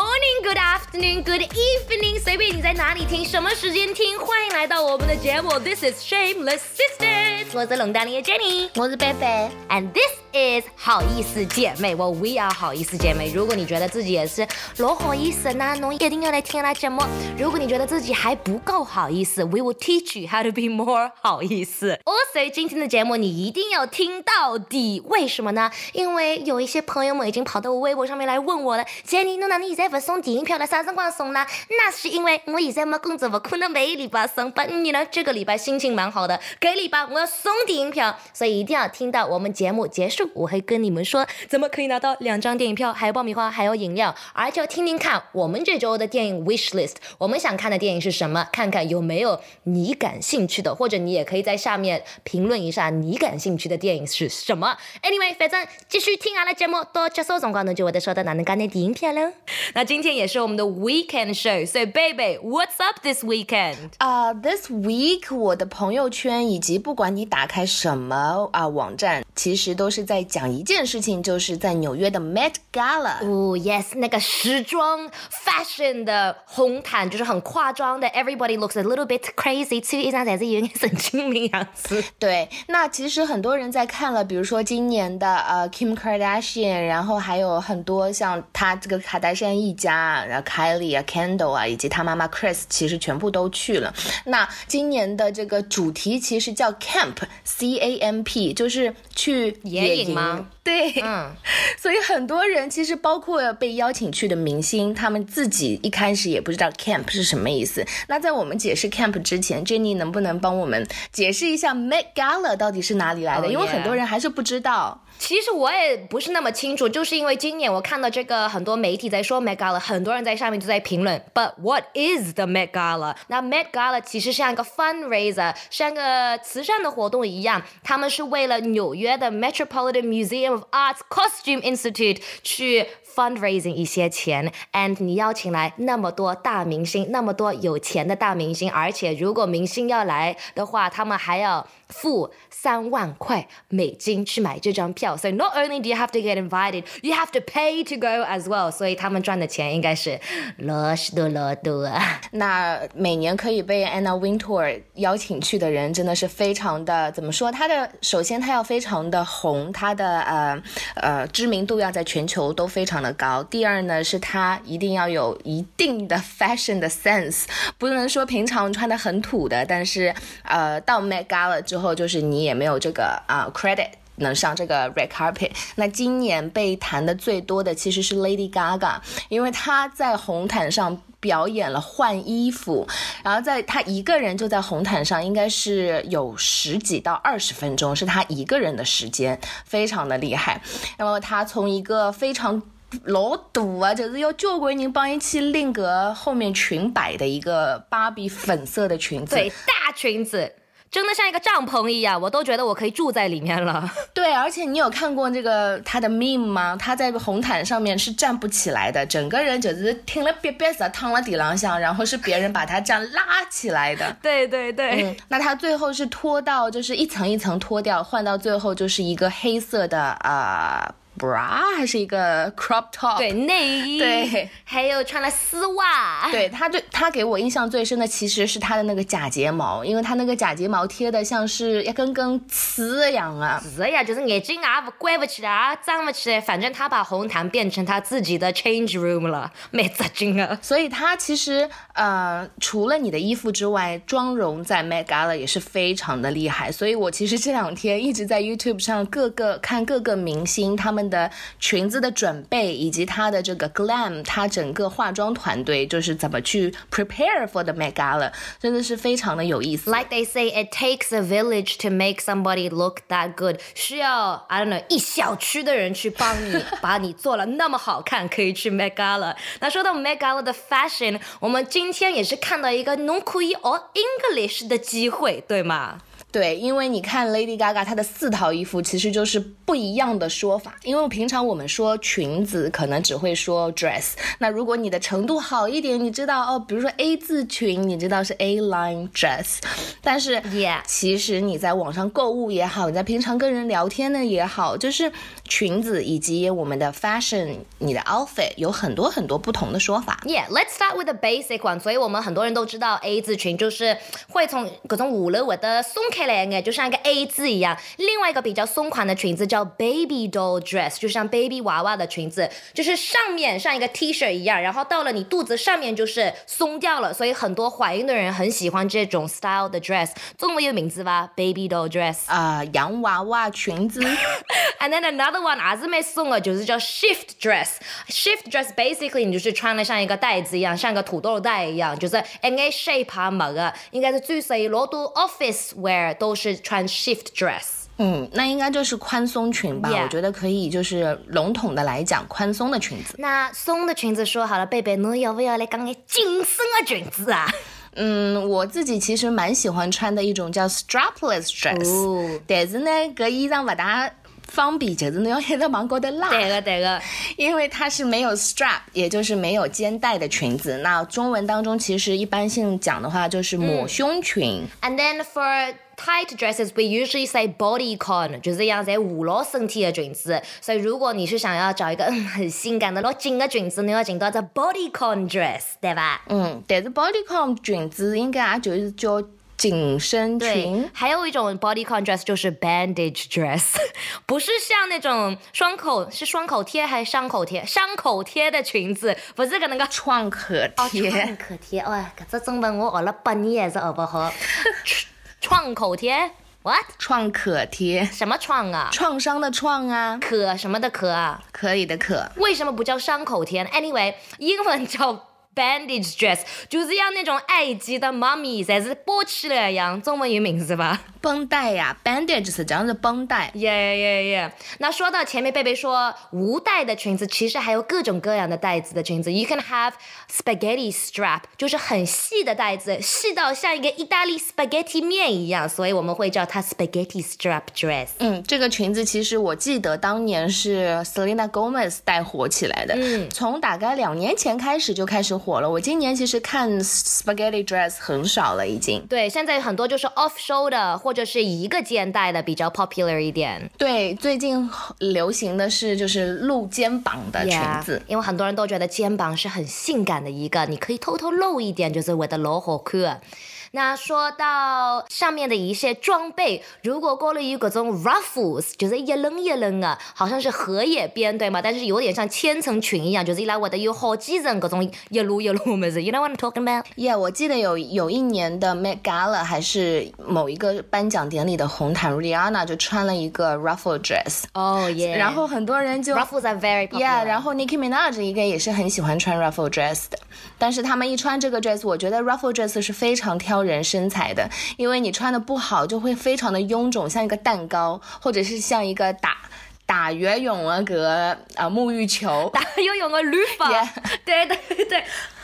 morning, good afternoon, good evening，随便你在哪里听，什么时间听，欢迎来到我们的节目。This is Shameless Sisters，我是龙丹妮的 Jenny，我是贝贝，and this Is 好意思姐妹。我 we are 好意思姐妹。如果你觉得自己也是老好意思，那侬一定要来听那节目。如果你觉得自己还不够好意思，we will teach you how to be more 好意思。Also，今天的节目你一定要听到底，为什么呢？因为有一些朋友们已经跑到我微博上面来问我了，Jenny，侬哪能现在不送电影票了？啥辰光送呢？那是因为我现在没工作，不可能每礼拜送。不，你呢？这个礼拜心情蛮好的，给礼拜我要送电影票，所以一定要听到我们节目结束，我会跟你们说怎么可以拿到两张电影票，还有爆米花，还有饮料，而且听听看我们这周的电影 wish list，我们想看的电影是什么？看看有没有你感兴趣的，或者你也可以在下面评论一下你感兴趣的电影是什么。Anyway，反正继续听阿拉节目，到结束辰光呢就会得收到哪能干的电影票了。那今天也是我们的 weekend show，所以 baby，what's up this weekend？啊，this week 我的朋友圈以及不管你打开什么啊网站，其实都是在讲一件事情，就是在纽约的 Met Gala。哦，yes，那个时装 fashion 的红毯就是很夸张的，everybody looks a little bit crazy，too，一张才是有点神经病样子。对，那其实很多人在看了，比如说今年的呃 Kim Kardashian，然后还有很多像他这个卡戴珊一家，然后 Kylie 啊、Kendall 啊，以及他妈妈 Chris，其实全部都去了。那今年的这个主题其实叫 Camp，C A M P，就是去野营吗？对，嗯，所以很多人其实包括被邀请去的明星，他们自己一开始也不知道 camp 是什么意思。那在我们解释 camp 之前，Jenny 能不能帮我们解释一下 Met Gala 到底是哪里来的？因为很多人还是不知道。其实我也不是那么清楚，就是因为今年我看到这个很多媒体在说 Met Gala，很多人在上面就在评论。But what is the Met Gala？那 Met Gala 其实像一个 fundraiser，像个慈善的活动一样，他们是为了纽约的 Metropolitan Museum of Arts Costume Institute 去 fundraising 一些钱。And 你邀请来那么多大明星，那么多有钱的大明星，而且如果明星要来的话，他们还要付三万块美金去买这张票。So not only do you have to get invited, you have to pay to go as well. 所以他们赚的钱应该是老许多老多啊。那每年可以被 Anna Wintour 邀请去的人，真的是非常的怎么说？他的首先他要非常的红，他的呃 呃知名度要在全球都非常的高。第二呢，是他一定要有一定的 fashion 的 sense，不能说平常穿的很土的，但是呃到 Met Gala 之后，就是你也没有这个啊 credit。能上这个 red carpet，那今年被谈的最多的其实是 Lady Gaga，因为她在红毯上表演了换衣服，然后在她一个人就在红毯上，应该是有十几到二十分钟，是她一个人的时间，非常的厉害。那么她从一个非常老赌啊，就是要交关人帮一起拎个后面裙摆的一个芭比粉色的裙子，对，大裙子。真的像一个帐篷一样，我都觉得我可以住在里面了。对，而且你有看过这个他的 meme 吗？他在红毯上面是站不起来的，整个人就是听了别别死躺了地浪上，然后是别人把他这样拉起来的。对对对，嗯，那他最后是脱到就是一层一层脱掉，换到最后就是一个黑色的啊。Bra 还是一个 crop top，对内衣，对，还有穿了丝袜。对他，对他给我印象最深的其实是他的那个假睫毛，因为他那个假睫毛贴的像是一根根刺一样啊。是呀，就是眼睛啊关不起来啊，张不起来，反正他把红毯变成他自己的 change room 了，没扎劲啊。所以他其实呃，除了你的衣服之外，妆容在 Met Gala 也是非常的厉害。所以我其实这两天一直在 YouTube 上各个看各个明星他们。的裙子的准备，以及她的这个 glam，她整个化妆团队就是怎么去 prepare for the Megala 真的是非常的有意思。Like they say, it takes a village to make somebody look that good。需要 I don't know 一小区的人去帮你，把你做了那么好看，可以去 Megala。那说到 Met Gala 的 fashion，我们今天也是看到一个侬可以学 English 的机会，对吗？对，因为你看 Lady Gaga 她的四套衣服其实就是不一样的说法。因为平常我们说裙子可能只会说 dress，那如果你的程度好一点，你知道哦，比如说 A 字裙，你知道是 A line dress。但是其实你在网上购物也好，你在平常跟人聊天呢也好，就是裙子以及我们的 fashion，你的 outfit 有很多很多不同的说法。Yeah, let's start with the basic one。所以我们很多人都知道 A 字裙就是会从各种五楼或者松开就像一个 A 字一样。另外一个比较松垮的裙子叫 baby doll dress，就像 baby 娃娃的裙子，就是上面像一个 T 恤一样，然后到了你肚子上面就是松掉了。所以很多怀孕的人很喜欢这种 style 的 dress。中文有名字吧？baby doll dress。啊、洋娃娃裙子 And then another one 也是没送的，就是叫 shift dress。shift dress basically 你就是穿了像一个袋子一样，像个土豆袋一样，就是 N A shape 啊冇嘅，应该是最细老多 office wear 都是穿 shift dress。嗯，那应该就是宽松裙吧我觉得可以，就是笼统的来讲，宽松的裙子。那松的裙子说好了，贝贝，你要不要来讲个紧身的裙子啊？嗯，我自己其实蛮喜欢穿的一种叫 strapless dress，、哦但是呢，搿衣裳勿大方便，就是侬要一直往高头拉。对个对个。因为它是没有 strap，也就是没有肩带的裙子。那中文当中其实一般性讲的话就是抹胸裙。And then for tight dresses, we usually say bodycon，就是样在捂牢身体的裙子。所以如果你是想要找一个嗯很性感的、老紧的裙子，你要紧到这 bodycon dress，对吧？嗯，但是 bodycon 裙子应该也就是叫紧身裙，。还有一种 bodycon dress 就是 bandage dress，不是像那种双口是双口贴还是伤口贴？伤口贴的裙子，不是个那个创可哦，贴。创可贴，哇，搿只中文我学了八年还是学不好。创口贴，what？创可贴，什么创啊？创伤的创啊，可什么的可啊？可以的可。为什么不叫伤口贴呢？Anyway，英文叫 bandage dress，就是像那种埃及的妈咪，才是包起来一样。中文有名字吧？绷带呀，bandage 实际上是绷带。耶耶耶！那说到前面贝贝说无带的裙子，其实还有各种各样的带子的裙子。You can have spaghetti strap，就是很细的带子，细到像一个意大利 spaghetti 面一样，所以我们会叫它 spaghetti strap dress。嗯，这个裙子其实我记得当年是 Selena Gomez 带火起来的，嗯从大概两年前开始就开始火了。我今年其实看 spaghetti dress 很少了，已经。对，现在很多就是 off shoulder 或者是一个肩带的比较 popular 一点。对，最近流行的是就是露肩膀的裙 Yeah，子。因为很多人都觉得肩膀是很性感的一个，你可以偷偷露一点，就是我的老好看。那说到上面的一些装备，如果过了有各种 ruffles，就是一棱一棱的，好像是荷叶边对吗？但是有点像千层裙一样，就是一来我的有好几层各种一路一路么子。You know what I'm talking about？Yeah，我记得有有一年的 Met Gala 还是某一个颁奖典礼的红毯，Rihanna 就穿了一个 ruffle dress，、哦耶。然后很多人就 ruffles are very popular。Yeah，然后 Nicki Minaj 应该也是很喜欢穿 ruffle dress 的，但是他们一穿这个 dress，我觉得 ruffle dress 是非常挑人身材的，因为你穿的不好就会非常的臃肿，像一个蛋糕，或者是像一个打打游泳的个啊沐浴球。打游泳的绿发 Yeah 对对对，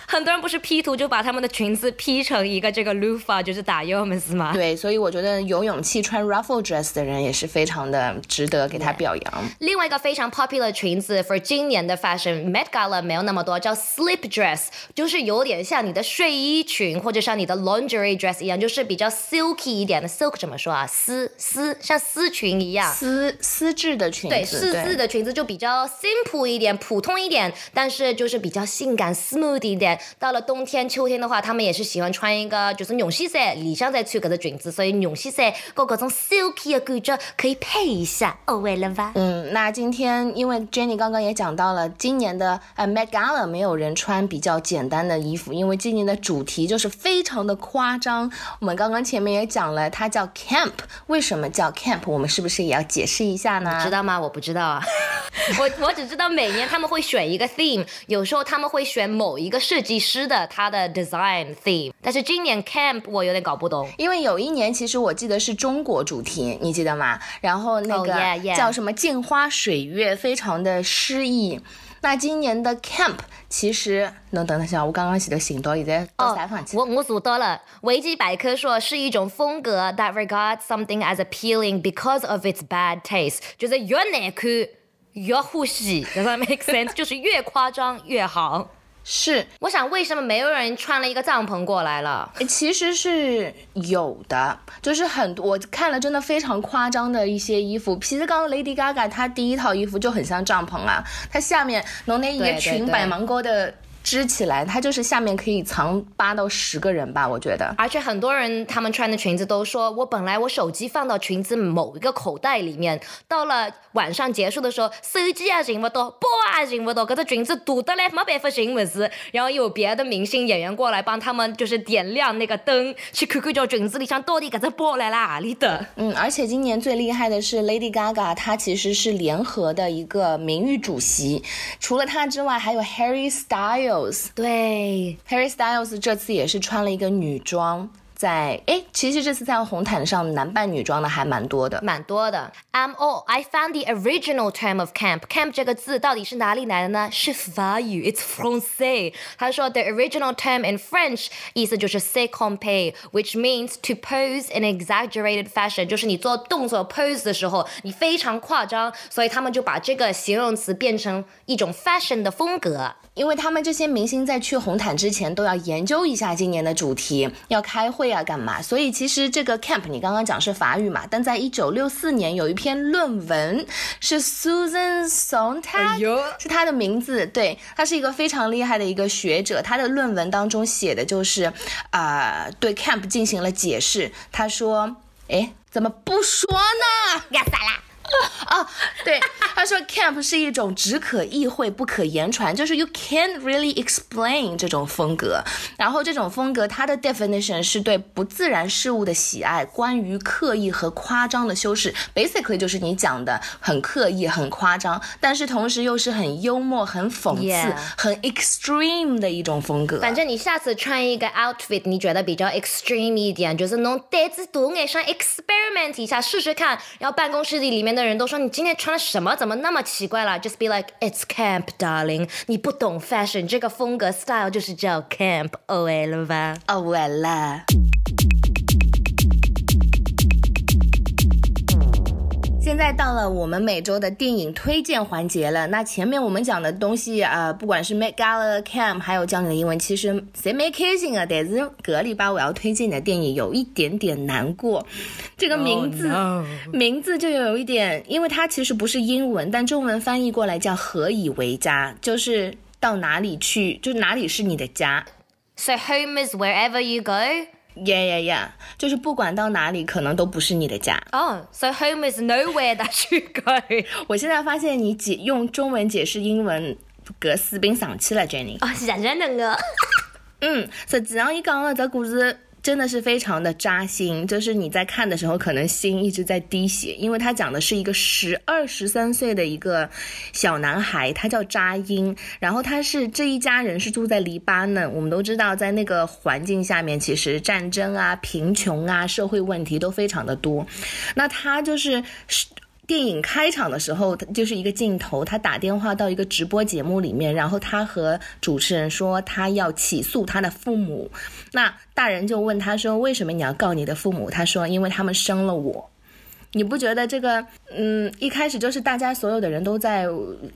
很多人不是 P 图就把他们的裙子 P 成一个这个 l u f a，就是打游泳是吗？对，所以我觉得有勇气穿 ruffle dress 的人也是非常的值得给他表扬。另外一个非常 popular 的裙子，for 今年的 fashion Met Gala 没有那么多，叫 slip dress，就是有点像你的睡衣裙或者像你的 lingerie dress 一样，就是比较 silky 一点的。silk 怎么说啊？丝丝像丝裙一样。丝丝质的裙子，对，丝质的裙子就比较 simple 一点，普通一点，但是就是比较性感 smooth 一点。到了冬天、秋天的话，他们也是喜欢穿一个就是绒线衫，里向再穿搿只裙子，所以绒线衫跟搿种 silky 的感觉可以配一下，哦，为了吧？嗯，那今天因为 Jenny 刚刚也讲到了，今年的呃 Met Gala 没有人穿比较简单的衣服，因为今年的主题就是非常的夸张。我们刚刚前面也讲了，它叫 Camp，为什么叫 Camp？我们是不是也要解释一下呢？知道吗？我不知道啊，我我只知道每年他们会选一个 theme，有时候他们会选某一个设计师的他的 design theme，但是今年 camp 我有点搞不懂。因为有一年，其实我记得是中国主题，你记得吗？然后那 Oh, 个.叫什么“镜花水月”，非常的诗意。那今年的 Camp 其实能等一下，我刚刚写的行到现在到采访期。我我数到了，维基百科说是一种风格 that regards something as appealing because of its bad taste，就是越难看越呼吸，Does that make sense？就是越夸张越好。是，我想为什么没有人穿了一个帐篷过来了？其实是有的，就是很多我看了真的非常夸张的一些衣服。皮子刚 Lady Gaga 她第一套衣服就很像帐篷啊，她下面弄那一个裙摆蛮高的。支起来，它就是下面可以藏八到十个人吧，我觉得。而且很多人他们穿的裙子都说，我本来我手机放到裙子某一个口袋里面，到了晚上结束的时候，手机也寻不到，包也寻不到，搿个裙子堵得来没办法寻物事。然后有别的明星演员过来帮他们，就是点亮那个灯，去看看叫裙子里向到底搿只包来了哪里的。嗯，而且今年最厉害的是 Lady Gaga，她其实是联合的一个名誉主席，除了她之外，还有 Harry Styles。对，Harry Styles 这次也是穿了一个女装。在哎，其实这次在红毯上男扮女装的还蛮多的，蛮多的。I'm all I found the original term of camp. Camp 这个字到底是哪里来的呢？是法语，It's français。他说 the original term in French 意思就是 s e c o m p a y which means to pose in exaggerated fashion，就是你做动作 pose 的时候你非常夸张，所以他们就把这个形容词变成一种 fashion 的风格。因为他们这些明星在去红毯之前都要研究一下今年的主题，要开会啊，干嘛？所以其实这个 camp 你刚刚讲是法语嘛，但在一九六四年有一篇论文是 Susan Sontag，是他的名字，对，他是一个非常厉害的一个学者，他的论文当中写的就是啊，对 camp 进行了解释。他说，哎，怎么不说呢？干啥啦？哦，对，他说 camp 是一种只可意会不可言传，就是 you can't really explain 这种风格。然后这种风格它的 definition 是对不自然事物的喜爱，关于刻意和夸张的修饰，basically 就是你讲的很刻意、很夸张，但是同时又是很幽默、很讽刺、很 extreme 的一种风格。反正你下次穿一个 outfit，你觉得比较 extreme 一点，就是弄胆子多点，想 experiment 一下试试看，然后办公室里里面。的人都说你今天穿了什么？怎么那么奇怪了？Just be like it's camp, darling。你不懂 fashion，这个风格 style 就是叫 camp。哦哎了吧？哦哎现在到了我们每周的电影推荐环节了。那前面我们讲的东西啊，不管是 Met Gala、Camp，还有教你的英文，其实谁没开心啊？但是格里巴我要推荐的电影有一点点难过。这个名字名字就有一点，因为它其实不是英文，但中文翻译过来叫“何以为家”，就是到哪里去，就哪里是你的家。So home is wherever you go. Yeah, yeah, yeah，就是不管到哪里，可能都不是你的家。哦，So home is nowhere that you go。我现在发现你解用中文解释英文，格斯宾上去了，Jenny。哦，是认真的。嗯，实际上伊讲的这故事。真的是非常的扎心，就是你在看的时候，可能心一直在滴血，因为他讲的是一个十二十三岁的一个小男孩，他叫扎因，然后他是这一家人是住在黎巴嫩，我们都知道，在那个环境下面，其实战争啊、贫穷啊、社会问题都非常的多，那他就是。电影开场的时候，就是一个镜头，他打电话到一个直播节目里面，然后他和主持人说他要起诉他的父母。那大人就问他说：“为什么你要告你的父母？”他说：“因为他们生了我。”你不觉得这个，嗯，一开始就是大家所有的人都在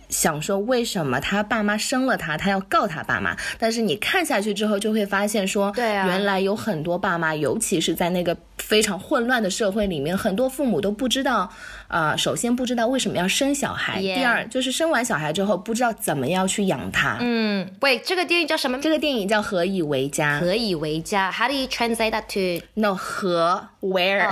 想说，为什么他爸妈生了他，他要告他爸妈？但是你看下去之后，就会发现说，对啊，原来有很多爸妈，尤其是在那个非常混乱的社会里面，很多父母都不知道，呃，首先不知道为什么要生小孩，第二就是生完小孩之后不知道怎么样去养他。嗯，喂，这个电影叫什么？这个电影叫《何以为家》。何以为家？How do you translate that to? No，何 where？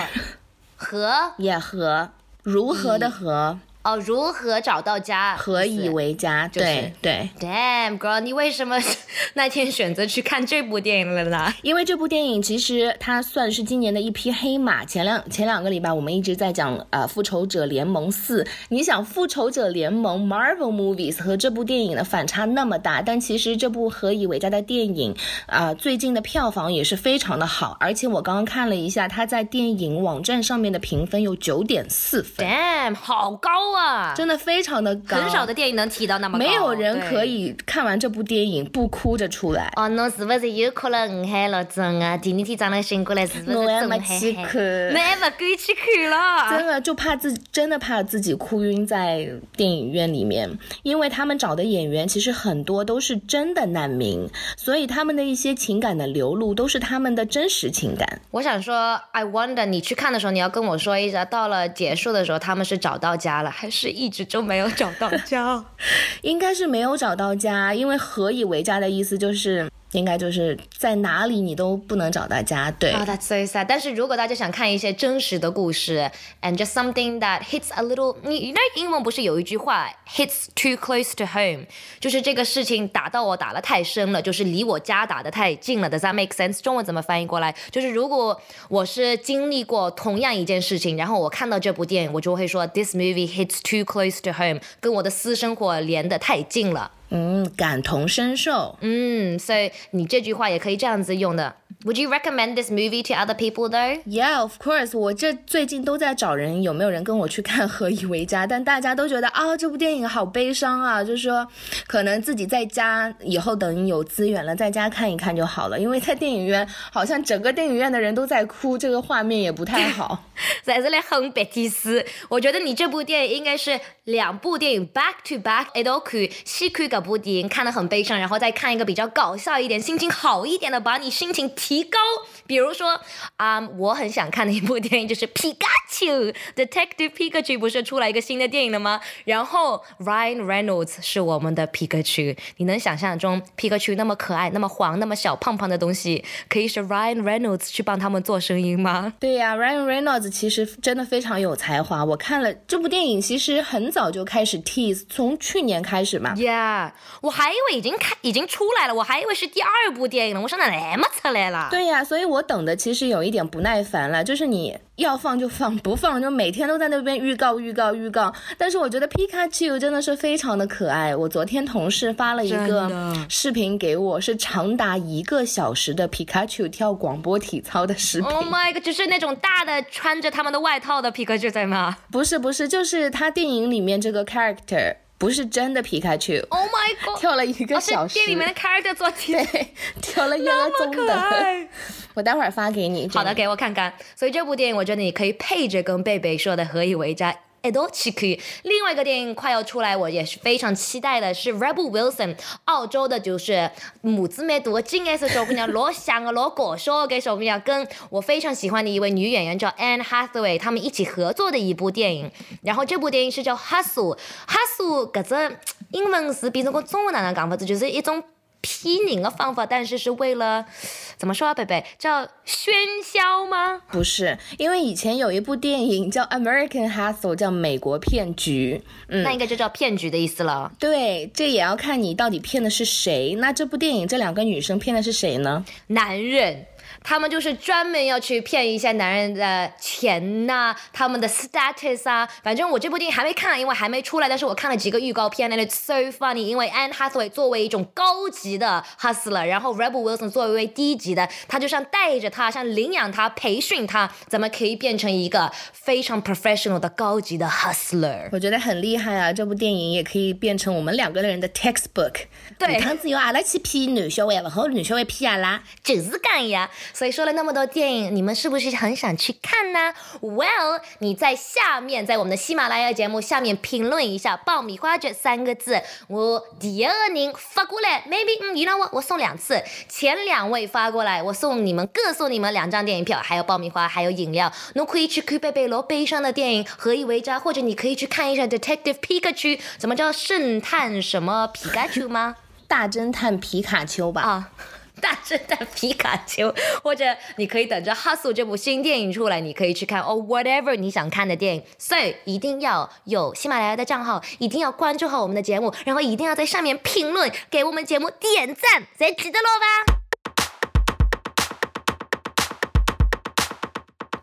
和也和如何的和。哦，如何找到家？何以为家？对对。Damn girl，你为什么 那天选择去看这部电影了呢？因为这部电影其实它算是今年的一匹黑马。前两前两个礼拜我们一直在讲呃《复仇者联盟四》，你想《复仇者联盟》Marvel Movies 和这部电影的反差那么大，但其实这部何以为家的电影啊，最近的票房也是非常的好，而且我刚刚看了一下，它在电影网站上面的评分有九点四分。Damn，好高。啊，真的非常的高，很少的电影能提到那么高。没有人可以看完这部电影不哭着出来。哦，侬是不是又哭了五海了？真啊，第二天早上醒过来是不是我真没去看，那还不敢去看了。真的就怕自己，真的怕自己哭晕在电影院里面，因为他们找的演员其实很多都是真的难民，所以他们的一些情感的流露都是他们的真实情感。我想说，I wonder，你去看的时候，你要跟我说一下，到了结束的时候，他们是找到家了，还是一直就没有找到家？应该是没有找到家，因为何以为家的意思就是。应该就是在哪里你都不能找到家，对。Oh, that's so sad. 但是如果大家想看一些真实的故事，and just something that hits a little，你那英文不是有一句话 hits too close to home，就是这个事情打到我打的太深了，就是离我家打的太近了。Does that make sense？中文怎么翻译过来？就是如果我是经历过同样一件事情，然后我看到这部电影，我就会说 this movie hits too close to home，跟我的私生活连得太近了。嗯，感同身受。嗯，所以你这句话也可以这样子用的。Would you recommend this movie to other people though? Yeah, of course. 我这最近都在找人，有没有人跟我去看《何以为家》？但大家都觉得啊，这部电影好悲伤啊，就是说，可能自己在家以后等有资源了，在家看一看就好了。因为在电影院，好像整个电影院的人都在哭，这个画面也不太好。在这里哼别提斯，我觉得你这部电影应该是两部电影 back to back，都可以，先看这部电影看得很悲伤，然后再看一个比较搞笑一点、心情好一点的，把你心情。提高，比如说啊，我很想看的一部电影就是皮卡丘，Detective Pikachu 不是出来一个新的电影了吗？然后 Ryan Reynolds 是我们的皮卡丘，你能想象中皮卡丘那么可爱、那么黄、那么小胖胖的东西，可以是 Ryan Reynolds 去帮他们做声音吗？对呀，Ryan Reynolds 其实真的非常有才华。我看了这部电影，其实很早就开始 tease，从去年开始嘛。Yeah，我还以为已经开已经出来了，我还以为是第二部电影了。我说那那么出来了？对呀，所以我等的其实有一点不耐烦了，就是你要放就放，不放就每天都在那边预告预告预告。但是我觉得皮卡丘真的是非常的可爱。我昨天同事发了一个视频给我，是长达一个小时的皮卡丘跳广播体操的视频。Oh my god，就是那种大的穿着他们的外套的皮卡丘在吗？不是不是，就是他电影里面这个 character。不是真的皮卡丘，Oh my god！跳了一个小时，店里面的 character 做对，跳了一个钟的。我待会儿发给你。好的，给我看看。所以这部电影，我觉得你可以配着跟贝贝说的何以为家。爱多奇可以。另外一个电影快要出来，我也是非常期待的，是 Rebel Wilson，澳洲的，就是母子蛮多，金颜色小姑娘，老香啊，老搞笑给小姑娘，跟我非常喜欢的一位女演员叫 Anne Hathaway，他们一起合作的一部电影。然后这部电影是叫 Hustle，Hustle，搿只英文是变成个中文哪能讲法子，就是一种。批拧的方法，但是是为了怎么说啊，贝贝叫喧嚣吗？不是，因为以前有一部电影叫《American Hustle》，叫美国骗局，嗯，那应该就叫骗局的意思了。对，这也要看你到底骗的是谁。那这部电影这两个女生骗的是谁呢？男人。他们就是专门要去骗一些男人的钱呐，他们的 status 啊。反正我这部电影还没看，因为还没出来。但是我看了几个预告片，那 it's so funny。因为 Anne Hathaway 作为一种高级的 hustler，然后 Rebel Wilson 作为低级的，他就像带着他，像领养他，培训他，怎么可以变成一个非常 professional 的高级的 hustler？我觉得很厉害啊！这部电影也可以变成我们两个人的 textbook。对，汤子由阿拉去骗女小孩，不好女小孩骗阿拉，就是这样。所以说了那么多电影，你们是不是很想去看呢？Well，你在下面在我们的喜马拉雅节目下面评论一下“爆米花”这三个字，我第二个人发过来，maybe，嗯，你让我我送两次，前两位发过来，我送你们各送你们两张电影票，还有爆米花，还有饮料。侬可以去看贝贝罗悲伤的电影《何以为家》，或者你可以去看一下《Detective Pikachu》，怎么叫圣探什么皮卡丘吗？大侦探皮卡丘吧。啊。大侦探皮卡丘，或者你可以等着《Hustle》这部新电影出来，你可以去看哦，whatever 你想看的电影。所以一定要有喜马拉雅的账号，一定要关注好我们的节目，然后一定要在上面评论，给我们节目点赞，才记得了吧？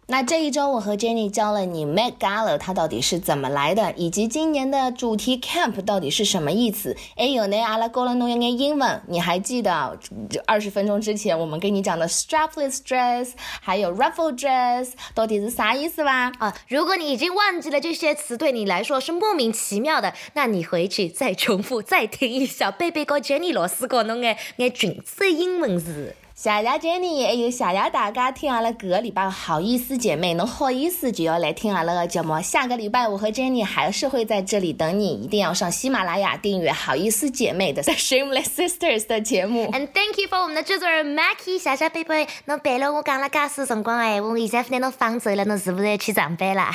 那这一周我和 Jenny 教了你 Met Gala 它到底是怎么来的，以及今年的主题 Camp 到底是什么意思。哎有呢，阿拉过了弄一点英文，你还记得二十分钟之前我们跟你讲的 strapless dress，还有 ruffle dress 到底是啥意思吧？啊，如果你已经忘记了这些词对你来说是莫名其妙的，那你回去再重复再听一下贝贝哥 Jenny 老师讲侬个眼裙子英文字。谢谢 Jenny，还有谢谢大家听阿拉这个礼拜好意思姐妹，侬好意思就要来听阿拉个节目。下个礼拜我和 Jenny 还是会在这里等你，一定要上喜马拉雅订阅好意思姐妹的 Shameless Sisters 的节目。And thank you for 我们的制作人 Mackie，谢谢贝贝。侬陪了我讲了介许辰光哎，我现在拿侬放走了，侬是不是 要去上班啦？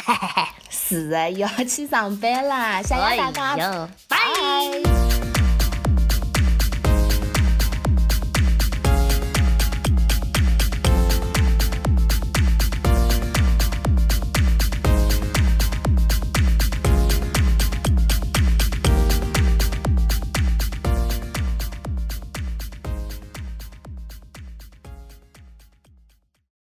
是啊，要去上班啦，谢谢大家，拜。